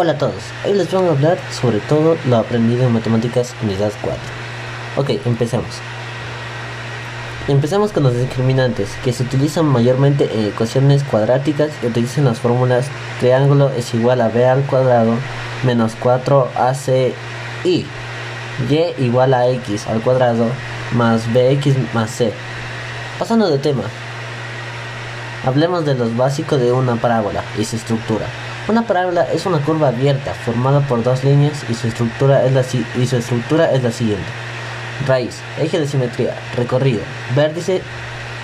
Hola a todos, hoy les vamos a hablar sobre todo lo aprendido en matemáticas unidad 4. Ok, empecemos. Empezamos con los discriminantes, que se utilizan mayormente en ecuaciones cuadráticas y utilizan las fórmulas triángulo es igual a b al cuadrado menos 4ac y y igual a x al cuadrado más bx más c. Pasando de tema, hablemos de los básicos de una parábola y su estructura. Una parábola es una curva abierta formada por dos líneas y su estructura es la, y su estructura es la siguiente. Raíz, eje de simetría, recorrido, vértice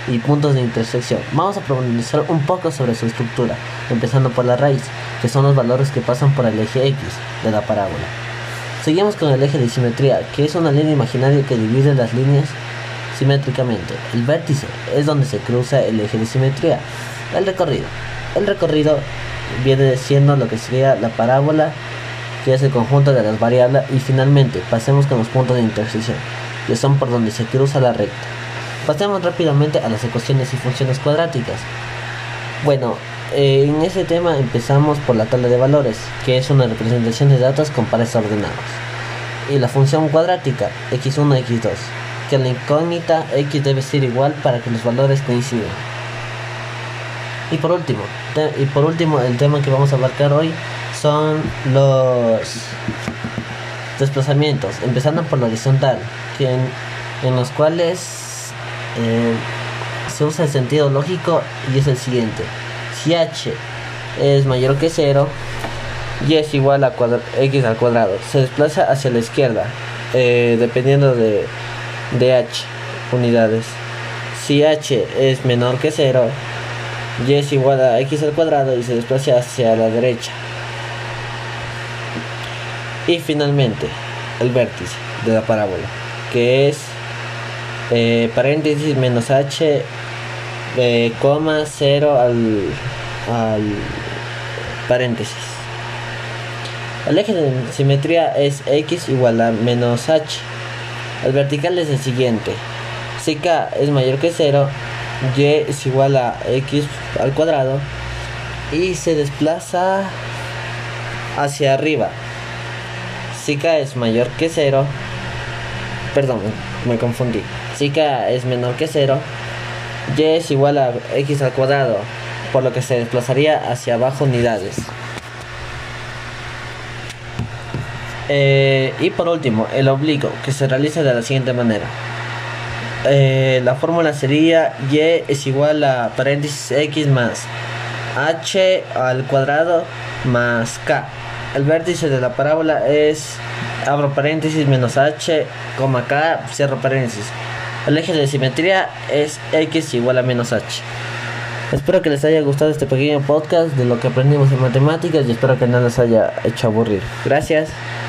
y puntos de intersección. Vamos a profundizar un poco sobre su estructura, empezando por la raíz, que son los valores que pasan por el eje X de la parábola. Seguimos con el eje de simetría, que es una línea imaginaria que divide las líneas simétricamente. El vértice es donde se cruza el eje de simetría. El recorrido. El recorrido viene siendo lo que sería la parábola, que es el conjunto de las variables, y finalmente pasemos con los puntos de intersección, que son por donde se cruza la recta. Pasemos rápidamente a las ecuaciones y funciones cuadráticas. Bueno, eh, en ese tema empezamos por la tabla de valores, que es una representación de datos con pares ordenados. Y la función cuadrática, x1, x2, que la incógnita x debe ser igual para que los valores coincidan. Y por último, y por último, el tema que vamos a abarcar hoy son los desplazamientos, empezando por la horizontal, que en, los cuales eh, se usa el sentido lógico y es el siguiente. Si h es mayor que 0, y es igual a x al cuadrado, se desplaza hacia la izquierda, eh, dependiendo de, de h unidades. Si h es menor que 0, y es igual a x al cuadrado y se desplaza hacia la derecha. Y finalmente, el vértice de la parábola, que es eh, paréntesis menos h, eh, coma 0 al, al paréntesis. El eje de simetría es x igual a menos h. El vertical es el siguiente. Si k es mayor que 0, y es igual a x al cuadrado y se desplaza hacia arriba. Si k es mayor que 0, perdón, me confundí. Si k es menor que 0, y es igual a x al cuadrado, por lo que se desplazaría hacia abajo unidades. Eh, y por último, el oblicuo, que se realiza de la siguiente manera. Eh, la fórmula sería y es igual a paréntesis x más h al cuadrado más k. El vértice de la parábola es abro paréntesis menos h, k, cierro paréntesis. El eje de simetría es x igual a menos h. Espero que les haya gustado este pequeño podcast de lo que aprendimos en matemáticas y espero que no les haya hecho aburrir. Gracias.